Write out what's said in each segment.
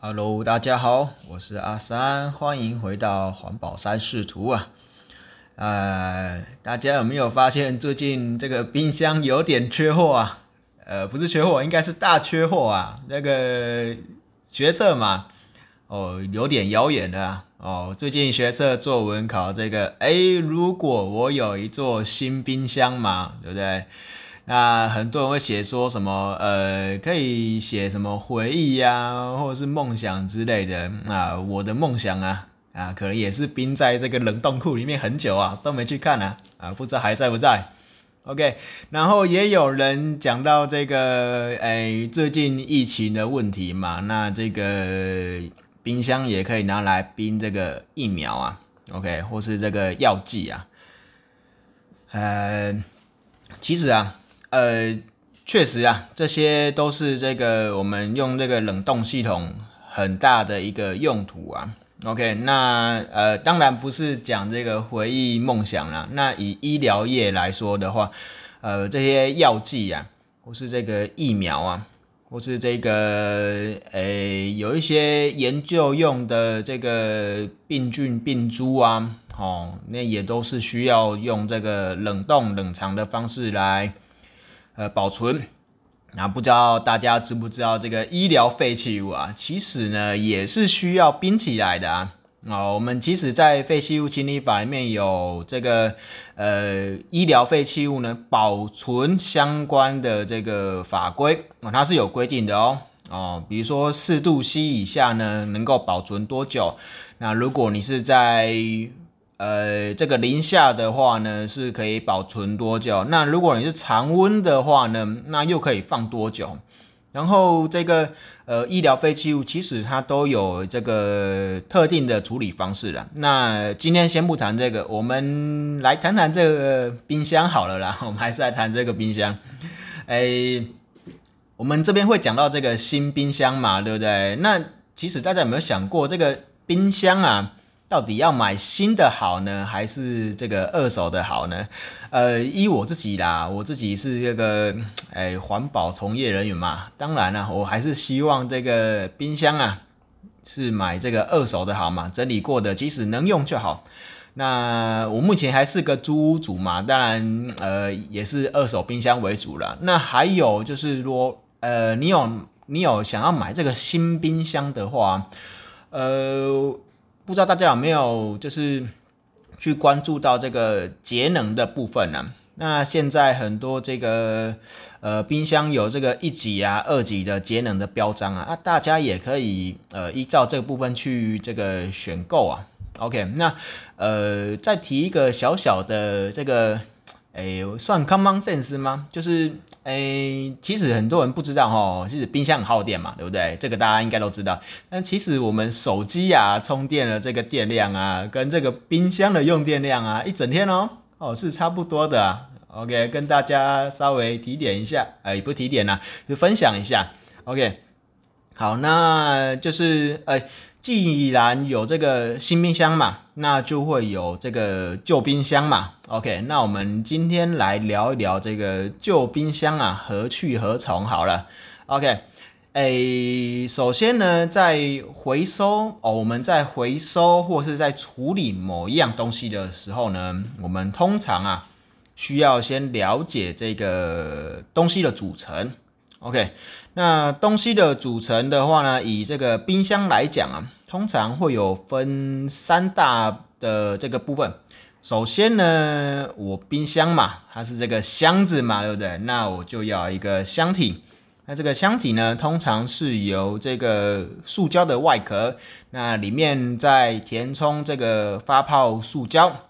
Hello，大家好，我是阿三，欢迎回到环保三视图啊。呃，大家有没有发现最近这个冰箱有点缺货啊？呃，不是缺货，应该是大缺货啊。那个学测嘛，哦，有点遥远的啊哦。最近学测作文考这个，哎，如果我有一座新冰箱嘛，对不对？那很多人会写说什么，呃，可以写什么回忆呀，或者是梦想之类的。啊，我的梦想啊，啊，可能也是冰在这个冷冻库里面很久啊，都没去看啊，啊，不知道还在不在。OK，然后也有人讲到这个，哎，最近疫情的问题嘛，那这个冰箱也可以拿来冰这个疫苗啊，OK，或是这个药剂啊，呃，其实啊。呃，确实啊，这些都是这个我们用这个冷冻系统很大的一个用途啊。OK，那呃，当然不是讲这个回忆梦想啦。那以医疗业来说的话，呃，这些药剂啊，或是这个疫苗啊，或是这个呃，有一些研究用的这个病菌病株啊，哦，那也都是需要用这个冷冻冷藏的方式来。呃，保存，那不知道大家知不知道这个医疗废弃物啊，其实呢也是需要冰起来的啊。哦，我们其实，在废弃物清理法里面有这个呃医疗废弃物呢保存相关的这个法规啊，它是有规定的哦。哦，比如说四度 C 以下呢能够保存多久？那如果你是在呃，这个零下的话呢，是可以保存多久？那如果你是常温的话呢，那又可以放多久？然后这个呃医疗废弃物其实它都有这个特定的处理方式了。那今天先不谈这个，我们来谈谈这个冰箱好了啦。我们还是来谈这个冰箱。哎，我们这边会讲到这个新冰箱嘛，对不对？那其实大家有没有想过，这个冰箱啊？到底要买新的好呢，还是这个二手的好呢？呃，依我自己啦，我自己是这个哎环保从业人员嘛，当然啦，我还是希望这个冰箱啊是买这个二手的好嘛，整理过的，即使能用就好。那我目前还是个租屋主嘛，当然呃也是二手冰箱为主了。那还有就是说，呃，你有你有想要买这个新冰箱的话，呃。不知道大家有没有就是去关注到这个节能的部分呢？那现在很多这个呃冰箱有这个一级啊、二级的节能的标章啊，啊大家也可以呃依照这个部分去这个选购啊。OK，那呃再提一个小小的这个。哎，算 common sense 吗？就是哎，其实很多人不知道哈，其实冰箱很耗电嘛，对不对？这个大家应该都知道。但其实我们手机呀充电的这个电量啊，跟这个冰箱的用电量啊，一整天哦哦是差不多的。OK，跟大家稍微提点一下，哎，不提点啦，就分享一下。OK，好，那就是哎。既然有这个新冰箱嘛，那就会有这个旧冰箱嘛。OK，那我们今天来聊一聊这个旧冰箱啊，何去何从？好了，OK，诶，首先呢，在回收哦，我们在回收或是在处理某一样东西的时候呢，我们通常啊，需要先了解这个东西的组成。OK。那东西的组成的话呢，以这个冰箱来讲啊，通常会有分三大的这个部分。首先呢，我冰箱嘛，它是这个箱子嘛，对不对？那我就要一个箱体。那这个箱体呢，通常是由这个塑胶的外壳，那里面再填充这个发泡塑胶。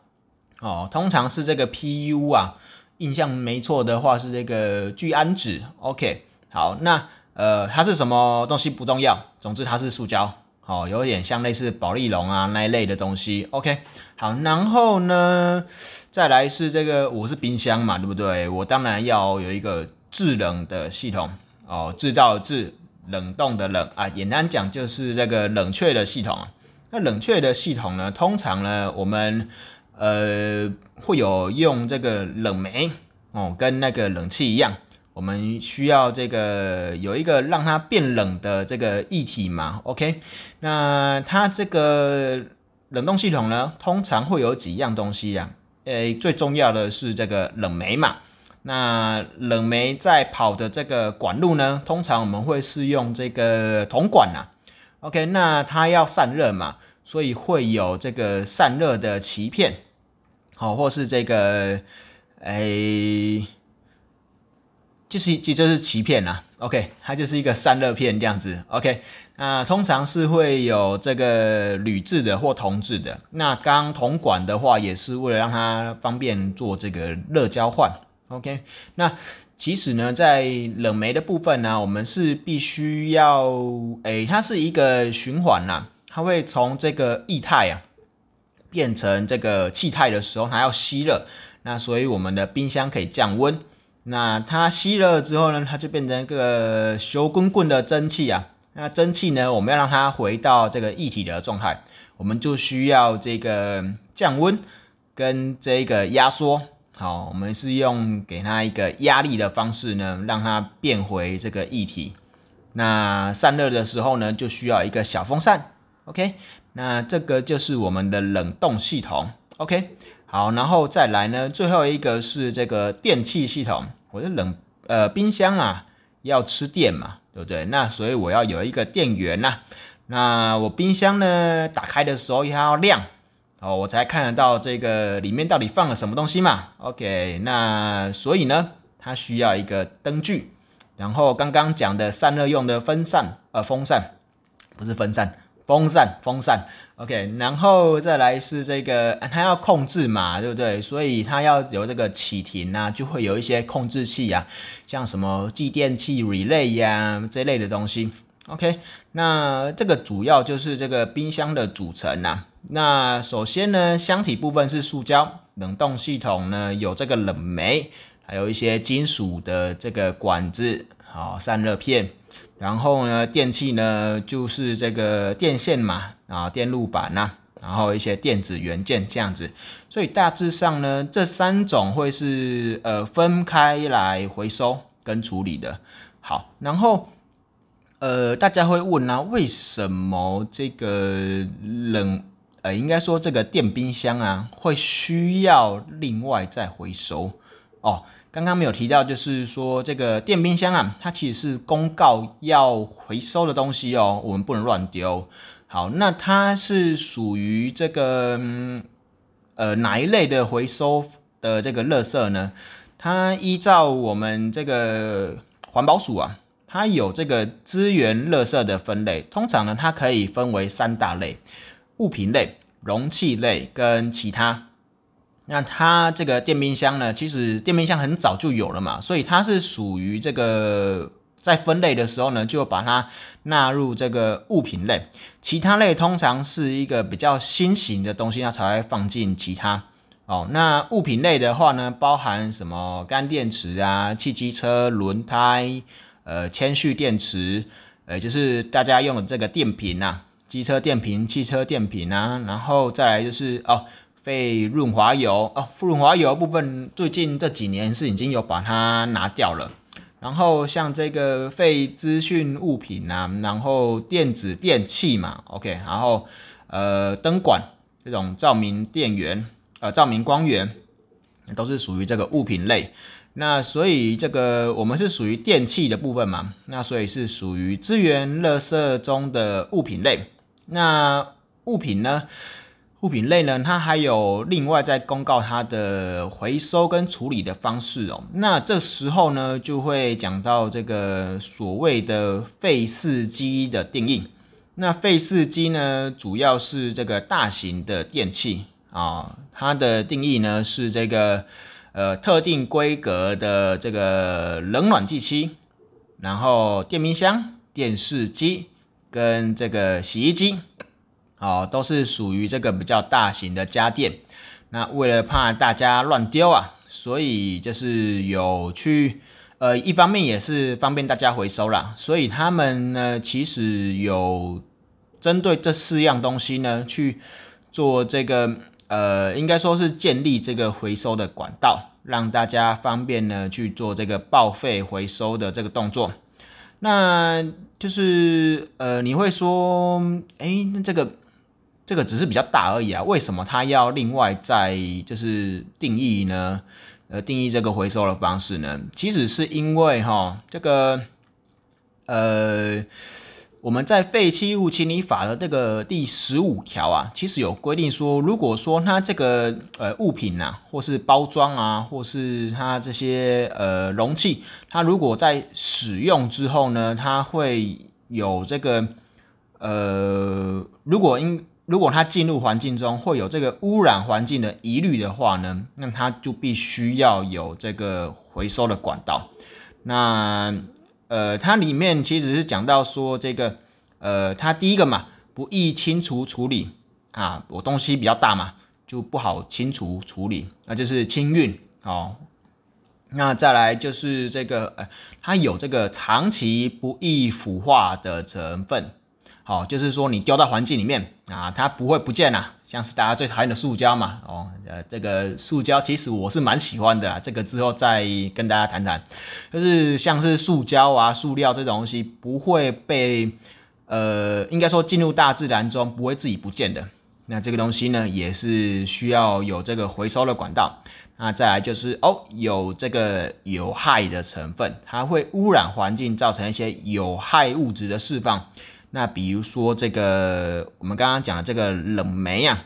哦，通常是这个 PU 啊，印象没错的话是这个聚氨酯。OK，好，那。呃，它是什么东西不重要，总之它是塑胶，哦，有点像类似保利龙啊那一类的东西。OK，好，然后呢，再来是这个，我是冰箱嘛，对不对？我当然要有一个制冷的系统，哦，制造制冷冻的冷啊，简单讲就是这个冷却的系统。那冷却的系统呢，通常呢，我们呃会有用这个冷媒哦，跟那个冷气一样。我们需要这个有一个让它变冷的这个液体嘛，OK？那它这个冷冻系统呢，通常会有几样东西呀？诶，最重要的是这个冷媒嘛。那冷媒在跑的这个管路呢，通常我们会是用这个铜管呐，OK？那它要散热嘛，所以会有这个散热的鳍片，好，或是这个诶。就是其实就是鳍片呐，OK，它就是一个散热片这样子，OK，那通常是会有这个铝制的或铜制的。那刚铜管的话，也是为了让它方便做这个热交换，OK。那其实呢，在冷媒的部分呢，我们是必须要，诶，它是一个循环呐，它会从这个液态啊变成这个气态的时候，它要吸热，那所以我们的冰箱可以降温。那它吸热之后呢，它就变成一个球滚滚的蒸汽啊。那蒸汽呢，我们要让它回到这个液体的状态，我们就需要这个降温跟这个压缩。好，我们是用给它一个压力的方式呢，让它变回这个液体。那散热的时候呢，就需要一个小风扇。OK，那这个就是我们的冷冻系统。OK，好，然后再来呢，最后一个是这个电气系统。我的冷呃冰箱啊要吃电嘛，对不对？那所以我要有一个电源呐。那我冰箱呢打开的时候要亮哦，我才看得到这个里面到底放了什么东西嘛。OK，那所以呢它需要一个灯具，然后刚刚讲的散热用的风扇呃风扇不是风扇。风扇，风扇，OK，然后再来是这个，它要控制嘛，对不对？所以它要有这个启停啊，就会有一些控制器呀，像什么继电器、relay 呀这类的东西，OK。那这个主要就是这个冰箱的组成呐。那首先呢，箱体部分是塑胶，冷冻系统呢有这个冷媒，还有一些金属的这个管子，好，散热片。然后呢，电器呢就是这个电线嘛，啊，电路板呐，然后一些电子元件这样子，所以大致上呢，这三种会是呃分开来回收跟处理的。好，然后呃大家会问啊，为什么这个冷呃应该说这个电冰箱啊会需要另外再回收哦？刚刚没有提到，就是说这个电冰箱啊，它其实是公告要回收的东西哦，我们不能乱丢。好，那它是属于这个呃哪一类的回收的这个垃圾呢？它依照我们这个环保署啊，它有这个资源垃圾的分类，通常呢它可以分为三大类：物品类、容器类跟其他。那它这个电冰箱呢，其实电冰箱很早就有了嘛，所以它是属于这个在分类的时候呢，就把它纳入这个物品类。其他类通常是一个比较新型的东西，那才会放进其他。哦，那物品类的话呢，包含什么干电池啊、汽机车轮胎、呃铅蓄电池，呃就是大家用的这个电瓶啊，机车电瓶、汽车电瓶啊，然后再来就是哦。废润滑油哦，润滑油部分最近这几年是已经有把它拿掉了。然后像这个废资讯物品啊，然后电子电器嘛，OK，然后呃灯管这种照明电源呃照明光源都是属于这个物品类。那所以这个我们是属于电器的部分嘛，那所以是属于资源垃圾中的物品类。那物品呢？物品类呢，它还有另外在公告它的回收跟处理的方式哦。那这时候呢，就会讲到这个所谓的废四机的定义。那废四机呢，主要是这个大型的电器啊，它的定义呢是这个呃特定规格的这个冷暖气机，然后电冰箱、电视机跟这个洗衣机。哦，都是属于这个比较大型的家电。那为了怕大家乱丢啊，所以就是有去，呃，一方面也是方便大家回收啦。所以他们呢，其实有针对这四样东西呢，去做这个，呃，应该说是建立这个回收的管道，让大家方便呢去做这个报废回收的这个动作。那就是呃，你会说，哎，那这个这个只是比较大而已啊，为什么它要另外再就是定义呢？呃，定义这个回收的方式呢？其实是因为哈，这个呃。我们在废弃物清理法的这个第十五条啊，其实有规定说，如果说它这个呃物品呐，或是包装啊，或是它这些呃容器，它如果在使用之后呢，它会有这个呃，如果因如果它进入环境中会有这个污染环境的疑虑的话呢，那它就必须要有这个回收的管道。那呃，它里面其实是讲到说这个，呃，它第一个嘛，不易清除处理啊，我东西比较大嘛，就不好清除处理，那就是清运哦。那再来就是这个，呃，它有这个长期不易腐化的成分。好，就是说你丢到环境里面啊，它不会不见啦。像是大家最讨厌的塑胶嘛，哦，呃，这个塑胶其实我是蛮喜欢的，这个之后再跟大家谈谈。就是像是塑胶啊、塑料这种东西，不会被呃，应该说进入大自然中不会自己不见的。那这个东西呢，也是需要有这个回收的管道。那再来就是哦，有这个有害的成分，它会污染环境，造成一些有害物质的释放。那比如说这个，我们刚刚讲的这个冷媒啊，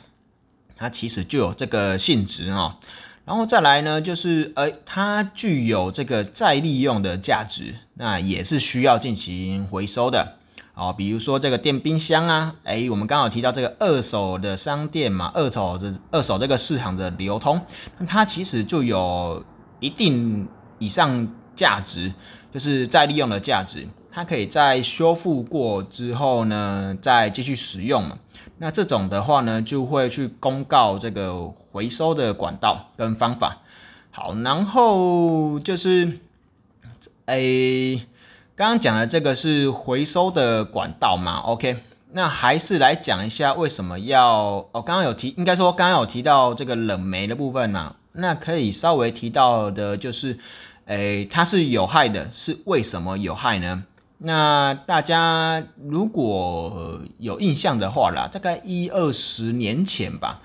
它其实就有这个性质哈。然后再来呢，就是呃，它具有这个再利用的价值，那也是需要进行回收的哦。比如说这个电冰箱啊，哎，我们刚好提到这个二手的商店嘛，二手的二手这个市场的流通，那它其实就有一定以上价值，就是再利用的价值。它可以在修复过之后呢，再继续使用嘛？那这种的话呢，就会去公告这个回收的管道跟方法。好，然后就是，诶，刚刚讲的这个是回收的管道嘛？OK，那还是来讲一下为什么要哦？刚刚有提，应该说刚刚有提到这个冷媒的部分嘛？那可以稍微提到的就是，诶，它是有害的，是为什么有害呢？那大家如果有印象的话啦，大概一二十年前吧，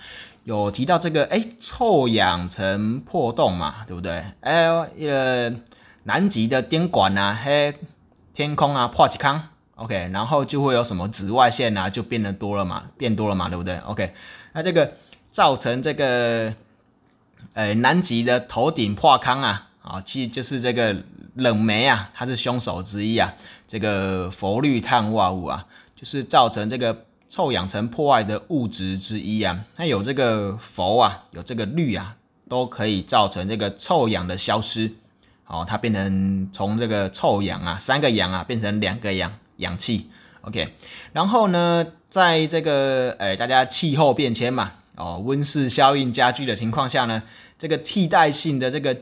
有提到这个哎，臭氧层破洞嘛，对不对？哎，呃，南极的电管啊，嘿，天空啊破几康，OK，然后就会有什么紫外线啊，就变得多了嘛，变多了嘛，对不对？OK，那这个造成这个呃南极的头顶破康啊，啊，其实就是这个冷媒啊，它是凶手之一啊。这个氟氯碳化物啊，就是造成这个臭氧层破坏的物质之一啊。它有这个氟啊，有这个氯啊，都可以造成这个臭氧的消失。哦，它变成从这个臭氧啊，三个氧啊，变成两个氧，氧气。OK，然后呢，在这个诶，大家气候变迁嘛，哦，温室效应加剧的情况下呢，这个替代性的这个。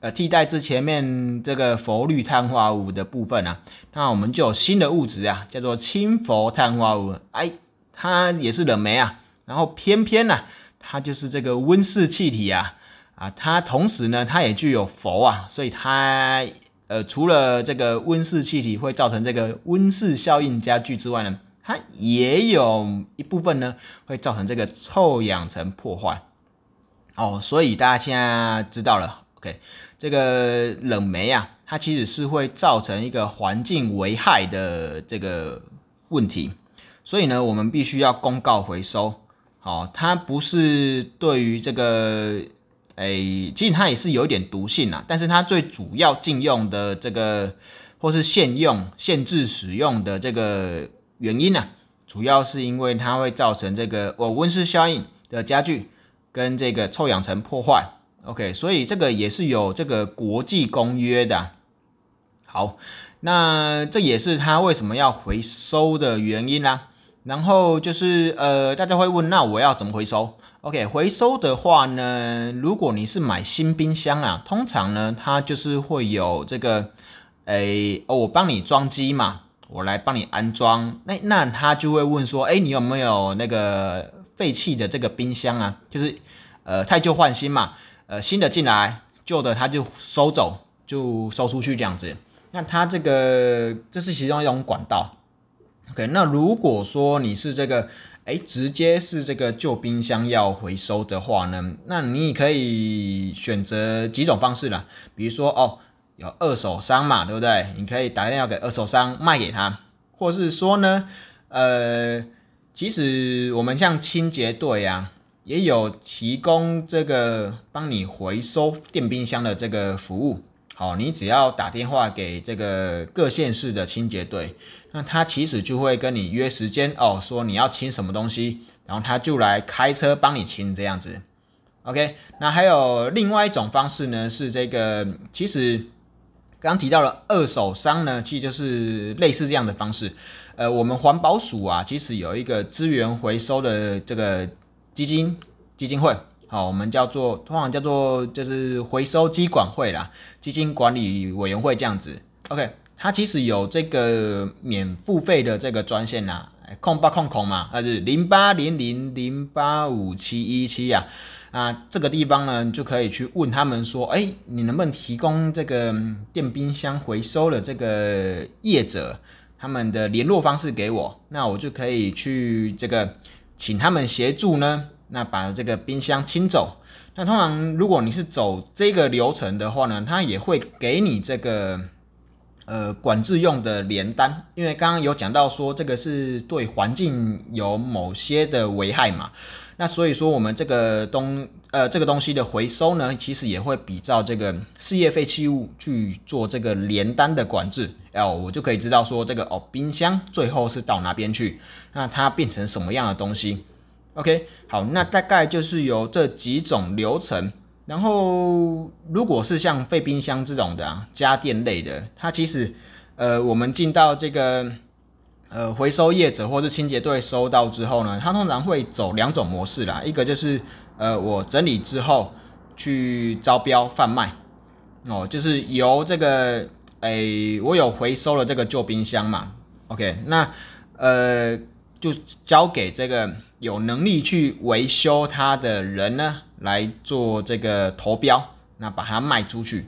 呃，替代之前面这个氟氯碳化物的部分啊，那我们就有新的物质啊，叫做氢氟碳化物。哎，它也是冷媒啊，然后偏偏呢，它就是这个温室气体啊，啊，它同时呢，它也具有氟啊，所以它呃，除了这个温室气体会造成这个温室效应加剧之外呢，它也有一部分呢会造成这个臭氧层破坏。哦，所以大家现在知道了，OK。这个冷媒啊，它其实是会造成一个环境危害的这个问题，所以呢，我们必须要公告回收。好，它不是对于这个，哎，其实它也是有一点毒性啊，但是它最主要禁用的这个，或是限用、限制使用的这个原因呢，主要是因为它会造成这个哦温室效应的加剧跟这个臭氧层破坏。OK，所以这个也是有这个国际公约的。好，那这也是他为什么要回收的原因啦。然后就是呃，大家会问，那我要怎么回收？OK，回收的话呢，如果你是买新冰箱啊，通常呢，它就是会有这个，诶，我帮你装机嘛，我来帮你安装。那那他就会问说，哎，你有没有那个废弃的这个冰箱啊？就是呃，太旧换新嘛。呃，新的进来，旧的他就收走，就收出去这样子。那它这个这是其中一种管道。OK，那如果说你是这个，哎，直接是这个旧冰箱要回收的话呢，那你也可以选择几种方式啦，比如说哦，有二手商嘛，对不对？你可以打电话给二手商卖给他，或是说呢，呃，其实我们像清洁队啊。也有提供这个帮你回收电冰箱的这个服务，好，你只要打电话给这个各县市的清洁队，那他其实就会跟你约时间哦，说你要清什么东西，然后他就来开车帮你清这样子。OK，那还有另外一种方式呢，是这个，其实刚提到了二手商呢，其实就是类似这样的方式。呃，我们环保署啊，其实有一个资源回收的这个。基金基金会，好，我们叫做通常叫做就是回收基管会啦，基金管理委员会这样子。OK，它其实有这个免付费的这个专线呐，空八空空嘛，那是零八零零零八五七一七呀。啊，这个地方呢就可以去问他们说，哎，你能不能提供这个电冰箱回收的这个业者他们的联络方式给我，那我就可以去这个。请他们协助呢，那把这个冰箱清走。那通常如果你是走这个流程的话呢，他也会给你这个呃管制用的连单，因为刚刚有讲到说这个是对环境有某些的危害嘛。那所以说我们这个东呃这个东西的回收呢，其实也会比照这个事业废弃物去做这个连单的管制。哦，我就可以知道说这个哦，冰箱最后是到哪边去，那它变成什么样的东西？OK，好，那大概就是有这几种流程。然后，如果是像废冰箱这种的啊，家电类的，它其实呃，我们进到这个呃回收业者或是清洁队收到之后呢，它通常会走两种模式啦，一个就是呃我整理之后去招标贩卖，哦，就是由这个。哎，我有回收了这个旧冰箱嘛？OK，那呃，就交给这个有能力去维修它的人呢来做这个投标，那把它卖出去。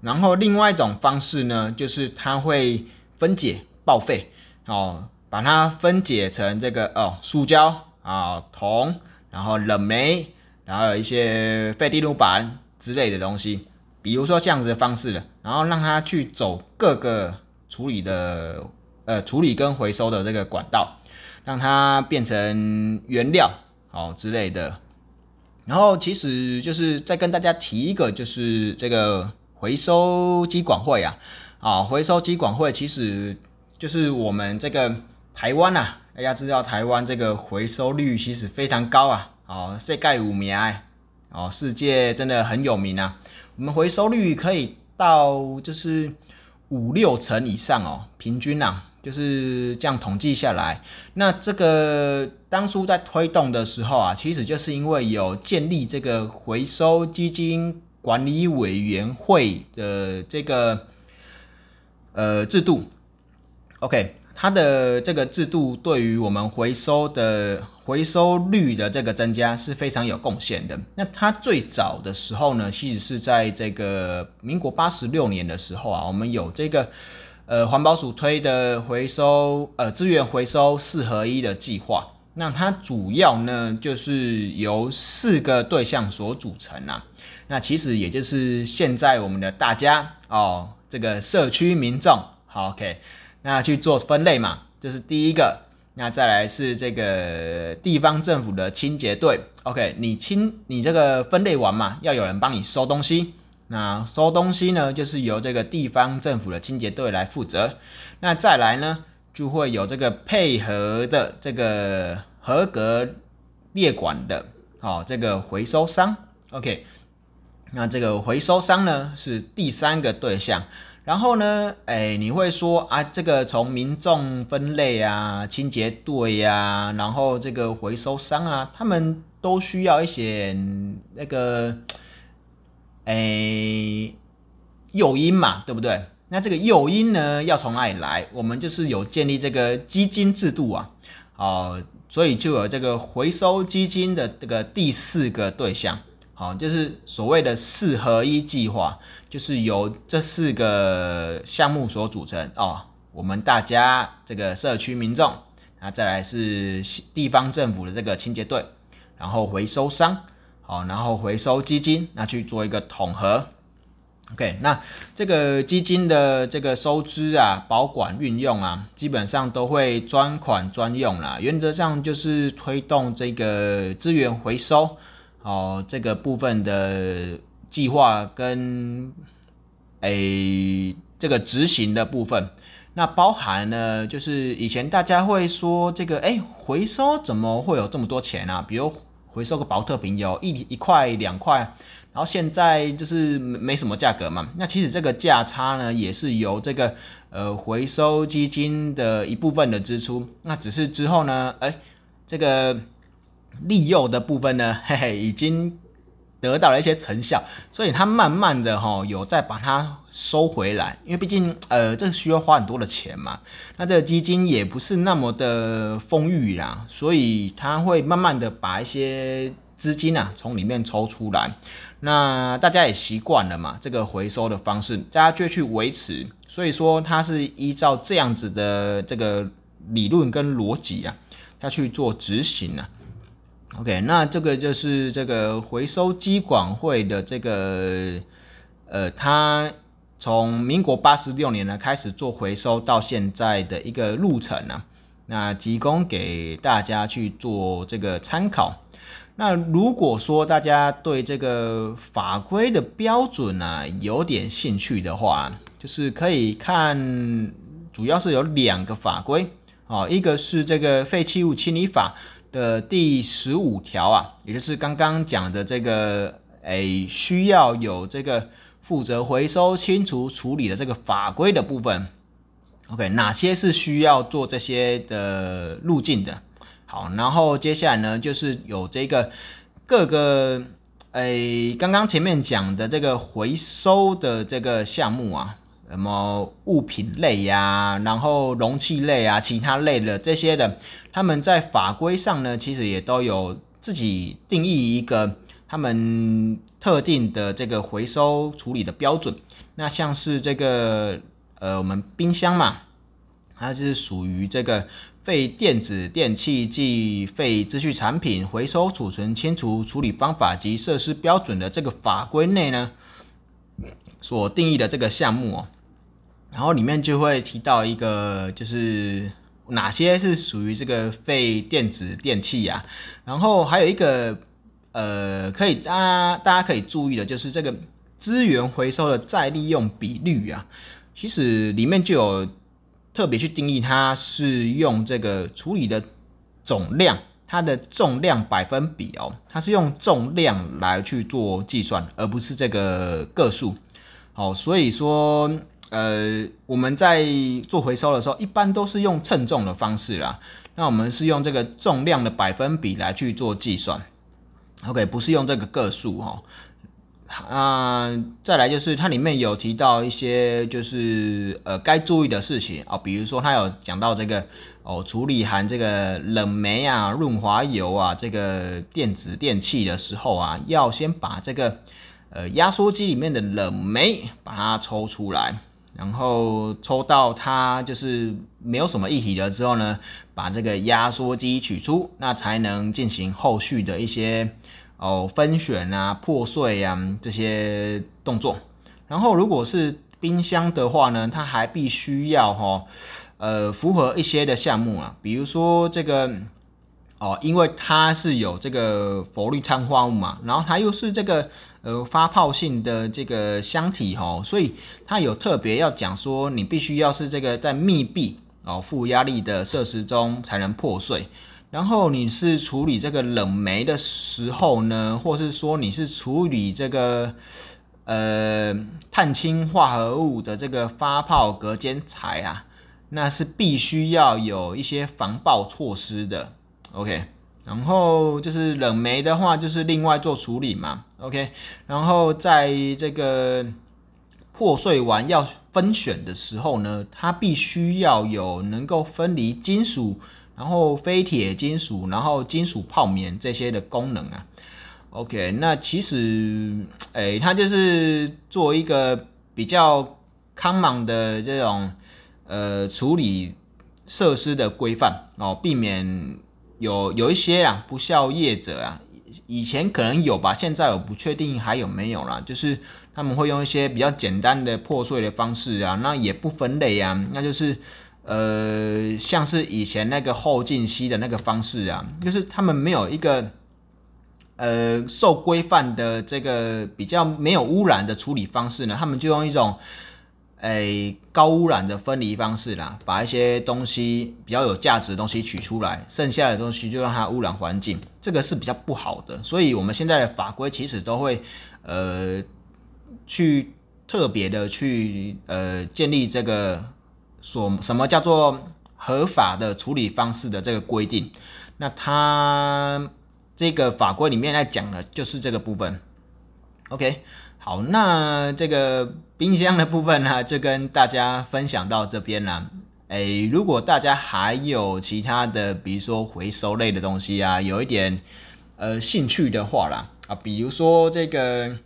然后另外一种方式呢，就是它会分解报废哦，把它分解成这个哦，塑胶啊、铜，然后冷媒，然后有一些废地路板之类的东西。比如说这样子的方式了，然后让它去走各个处理的呃处理跟回收的这个管道，让它变成原料哦之类的。然后其实就是再跟大家提一个，就是这个回收机管会啊，啊回收机管会其实就是我们这个台湾呐，大家知道台湾这个回收率其实非常高啊，哦世界五名哦世界真的很有名啊。我们回收率可以到就是五六成以上哦，平均呐就是这样统计下来。那这个当初在推动的时候啊，其实就是因为有建立这个回收基金管理委员会的这个呃制度。OK。它的这个制度对于我们回收的回收率的这个增加是非常有贡献的。那它最早的时候呢，其实是在这个民国八十六年的时候啊，我们有这个呃环保署推的回收呃资源回收四合一的计划。那它主要呢就是由四个对象所组成啊。那其实也就是现在我们的大家哦，这个社区民众，好 OK。那去做分类嘛，这是第一个。那再来是这个地方政府的清洁队，OK，你清你这个分类完嘛，要有人帮你收东西。那收东西呢，就是由这个地方政府的清洁队来负责。那再来呢，就会有这个配合的这个合格列管的，好，这个回收商，OK。那这个回收商呢，是第三个对象。然后呢，哎，你会说啊，这个从民众分类啊、清洁队呀，然后这个回收商啊，他们都需要一些那个，哎，诱因嘛，对不对？那这个诱因呢，要从哪里来？我们就是有建立这个基金制度啊，哦，所以就有这个回收基金的这个第四个对象。好，就是所谓的四合一计划，就是由这四个项目所组成哦。我们大家这个社区民众，那再来是地方政府的这个清洁队，然后回收商，好，然后回收基金，那去做一个统合。OK，那这个基金的这个收支啊、保管运用啊，基本上都会专款专用啦。原则上就是推动这个资源回收哦，这个部分的计划跟诶这个执行的部分。那包含呢，就是以前大家会说这个，哎，回收怎么会有这么多钱啊？比如回收个保特瓶有一一块两块。然后现在就是没什么价格嘛，那其实这个价差呢，也是由这个呃回收基金的一部分的支出，那只是之后呢，哎，这个利诱的部分呢，嘿嘿，已经得到了一些成效，所以它慢慢的哈有再把它收回来，因为毕竟呃这需要花很多的钱嘛，那这个基金也不是那么的丰裕啦，所以它会慢慢的把一些资金啊从里面抽出来。那大家也习惯了嘛，这个回收的方式，大家就去维持，所以说它是依照这样子的这个理论跟逻辑啊，要去做执行啊。OK，那这个就是这个回收机管会的这个呃，它从民国八十六年呢开始做回收到现在的一个路程啊，那提供给大家去做这个参考。那如果说大家对这个法规的标准啊有点兴趣的话，就是可以看，主要是有两个法规哦，一个是这个废弃物清理法的第十五条啊，也就是刚刚讲的这个，诶，需要有这个负责回收清除处理的这个法规的部分。OK，哪些是需要做这些的路径的？好，然后接下来呢，就是有这个各个诶，刚刚前面讲的这个回收的这个项目啊，什么物品类呀，然后容器类啊，其他类的这些的，他们在法规上呢，其实也都有自己定义一个他们特定的这个回收处理的标准。那像是这个呃，我们冰箱嘛，它是属于这个。废电子电器及废资讯产品回收、储存、清除处理方法及设施标准的这个法规内呢，所定义的这个项目哦，然后里面就会提到一个，就是哪些是属于这个废电子电器呀？然后还有一个，呃，可以大家大家可以注意的，就是这个资源回收的再利用比率啊，其实里面就有。特别去定义它是用这个处理的总量，它的重量百分比哦，它是用重量来去做计算，而不是这个个数。好，所以说，呃，我们在做回收的时候，一般都是用称重的方式啦。那我们是用这个重量的百分比来去做计算。OK，不是用这个个数哈。啊，再来就是它里面有提到一些就是呃该注意的事情啊，比如说它有讲到这个哦，处理含这个冷媒啊、润滑油啊这个电子电器的时候啊，要先把这个呃压缩机里面的冷媒把它抽出来，然后抽到它就是没有什么液体了之后呢，把这个压缩机取出，那才能进行后续的一些。哦，分选啊，破碎啊这些动作。然后，如果是冰箱的话呢，它还必须要哈，呃，符合一些的项目啊，比如说这个哦，因为它是有这个氟氯碳化物嘛，然后它又是这个呃发泡性的这个箱体哈，所以它有特别要讲说，你必须要是这个在密闭哦负压力的设施中才能破碎。然后你是处理这个冷媒的时候呢，或是说你是处理这个呃碳氢化合物的这个发泡隔间材啊，那是必须要有一些防爆措施的。OK，然后就是冷媒的话，就是另外做处理嘛。OK，然后在这个破碎完要分选的时候呢，它必须要有能够分离金属。然后非铁金属，然后金属泡棉这些的功能啊 OK，那其实，哎，它就是做一个比较康莽的这种呃处理设施的规范哦，避免有有一些啊不孝业者啊，以前可能有吧，现在我不确定还有没有啦，就是他们会用一些比较简单的破碎的方式啊，那也不分类啊，那就是呃像是以前那个后进息的那个方式啊，就是他们没有一个。呃，受规范的这个比较没有污染的处理方式呢，他们就用一种诶高污染的分离方式啦，把一些东西比较有价值的东西取出来，剩下的东西就让它污染环境，这个是比较不好的。所以，我们现在的法规其实都会呃去特别的去呃建立这个所什么叫做合法的处理方式的这个规定，那它。这个法规里面在讲的就是这个部分，OK，好，那这个冰箱的部分呢，就跟大家分享到这边了。哎，如果大家还有其他的，比如说回收类的东西啊，有一点呃兴趣的话啦，啊，比如说这个。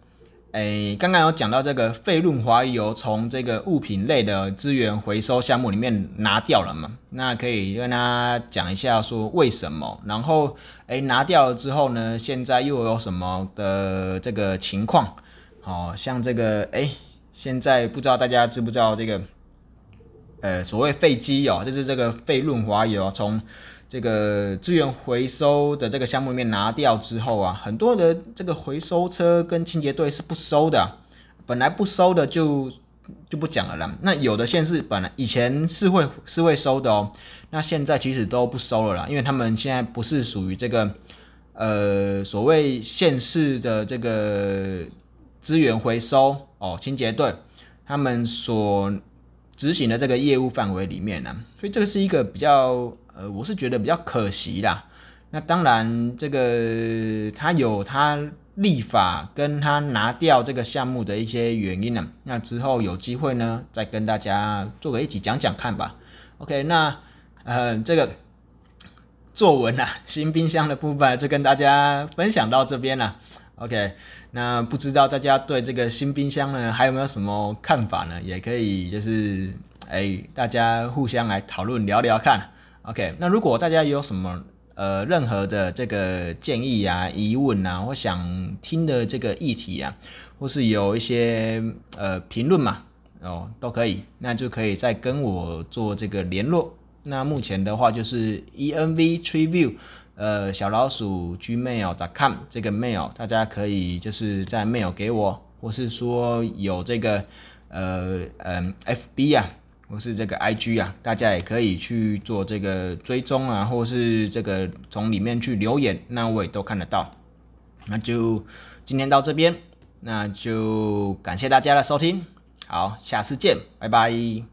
诶，刚刚有讲到这个废润滑油从这个物品类的资源回收项目里面拿掉了嘛？那可以跟他讲一下说为什么？然后诶，拿掉了之后呢，现在又有什么的这个情况？好像这个诶，现在不知道大家知不知道这个呃所谓废机哦，就是这个废润滑油从。这个资源回收的这个项目里面拿掉之后啊，很多的这个回收车跟清洁队是不收的，本来不收的就就不讲了啦。那有的县市本来以前是会是会收的哦，那现在其实都不收了啦，因为他们现在不是属于这个呃所谓县市的这个资源回收哦清洁队他们所执行的这个业务范围里面呢，所以这个是一个比较。呃，我是觉得比较可惜啦。那当然，这个他有他立法跟他拿掉这个项目的一些原因呢。那之后有机会呢，再跟大家做个一起讲讲看吧。OK，那呃，这个作文啊，新冰箱的部分就跟大家分享到这边了。OK，那不知道大家对这个新冰箱呢，还有没有什么看法呢？也可以就是哎，大家互相来讨论聊聊看。OK，那如果大家有什么呃任何的这个建议啊、疑问啊，或想听的这个议题啊，或是有一些呃评论嘛，哦都可以，那就可以再跟我做这个联络。那目前的话就是 ENV Tree View 呃小老鼠 Gmail.com 这个 mail，大家可以就是在 mail 给我，或是说有这个呃嗯 FB 啊。或是这个 I G 啊，大家也可以去做这个追踪啊，或是这个从里面去留言，那我也都看得到。那就今天到这边，那就感谢大家的收听，好，下次见，拜拜。